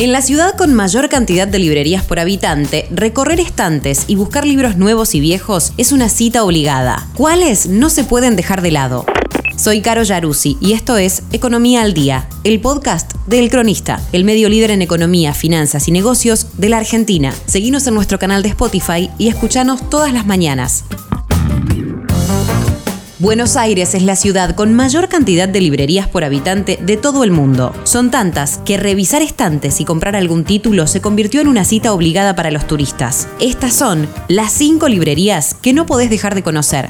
En la ciudad con mayor cantidad de librerías por habitante, recorrer estantes y buscar libros nuevos y viejos es una cita obligada. ¿Cuáles no se pueden dejar de lado? Soy Caro Yaruzzi y esto es Economía al Día, el podcast del Cronista, el medio líder en economía, finanzas y negocios de la Argentina. Seguinos en nuestro canal de Spotify y escuchanos todas las mañanas. Buenos Aires es la ciudad con mayor cantidad de librerías por habitante de todo el mundo. Son tantas que revisar estantes y comprar algún título se convirtió en una cita obligada para los turistas. Estas son las cinco librerías que no podés dejar de conocer.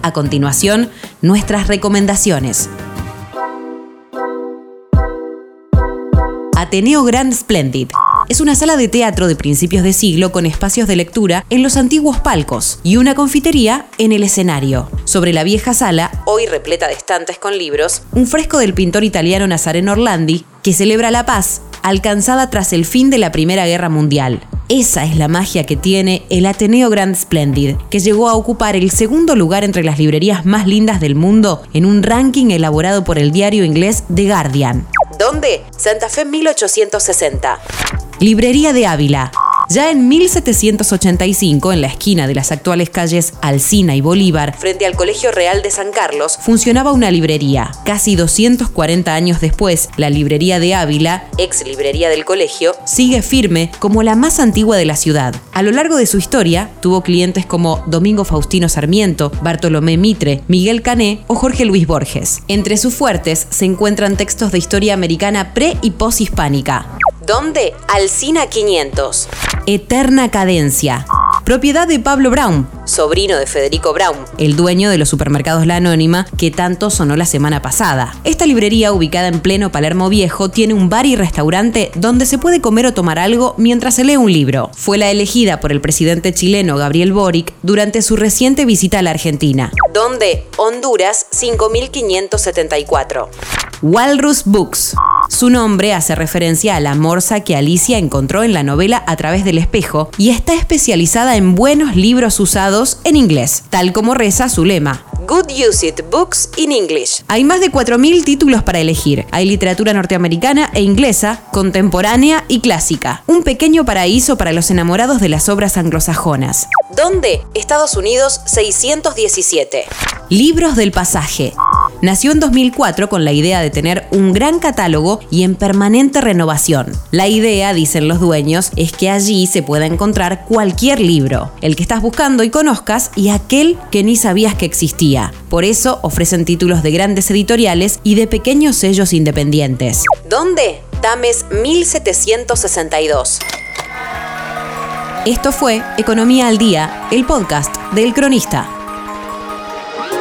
A continuación, nuestras recomendaciones. Ateneo Grand Splendid es una sala de teatro de principios de siglo con espacios de lectura en los antiguos palcos y una confitería en el escenario. Sobre la vieja sala, hoy repleta de estantes con libros, un fresco del pintor italiano Nazareno Orlandi que celebra la paz alcanzada tras el fin de la Primera Guerra Mundial. Esa es la magia que tiene el Ateneo Grand Splendid, que llegó a ocupar el segundo lugar entre las librerías más lindas del mundo en un ranking elaborado por el diario inglés The Guardian. ¿Dónde? Santa Fe 1860. Librería de Ávila. Ya en 1785, en la esquina de las actuales calles Alcina y Bolívar, frente al Colegio Real de San Carlos, funcionaba una librería. Casi 240 años después, la librería de Ávila, ex librería del colegio, sigue firme como la más antigua de la ciudad. A lo largo de su historia, tuvo clientes como Domingo Faustino Sarmiento, Bartolomé Mitre, Miguel Cané o Jorge Luis Borges. Entre sus fuertes se encuentran textos de historia americana pre y post-hispánica. ¿Dónde? Alcina 500. Eterna Cadencia. Propiedad de Pablo Brown, sobrino de Federico Brown, el dueño de los supermercados La Anónima, que tanto sonó la semana pasada. Esta librería, ubicada en pleno Palermo Viejo, tiene un bar y restaurante donde se puede comer o tomar algo mientras se lee un libro. Fue la elegida por el presidente chileno Gabriel Boric durante su reciente visita a la Argentina. ¿Dónde? Honduras 5574. Walrus Books. Su nombre hace referencia a la morsa que Alicia encontró en la novela A través del espejo y está especializada en buenos libros usados en inglés, tal como reza su lema. Good Use It Books in English. Hay más de 4.000 títulos para elegir. Hay literatura norteamericana e inglesa, contemporánea y clásica. Un pequeño paraíso para los enamorados de las obras anglosajonas. ¿Dónde? Estados Unidos 617. Libros del pasaje. Nació en 2004 con la idea de tener un gran catálogo y en permanente renovación. La idea, dicen los dueños, es que allí se pueda encontrar cualquier libro, el que estás buscando y conozcas y aquel que ni sabías que existía. Por eso ofrecen títulos de grandes editoriales y de pequeños sellos independientes. ¿Dónde? Tames 1762. Esto fue Economía al Día, el podcast del cronista.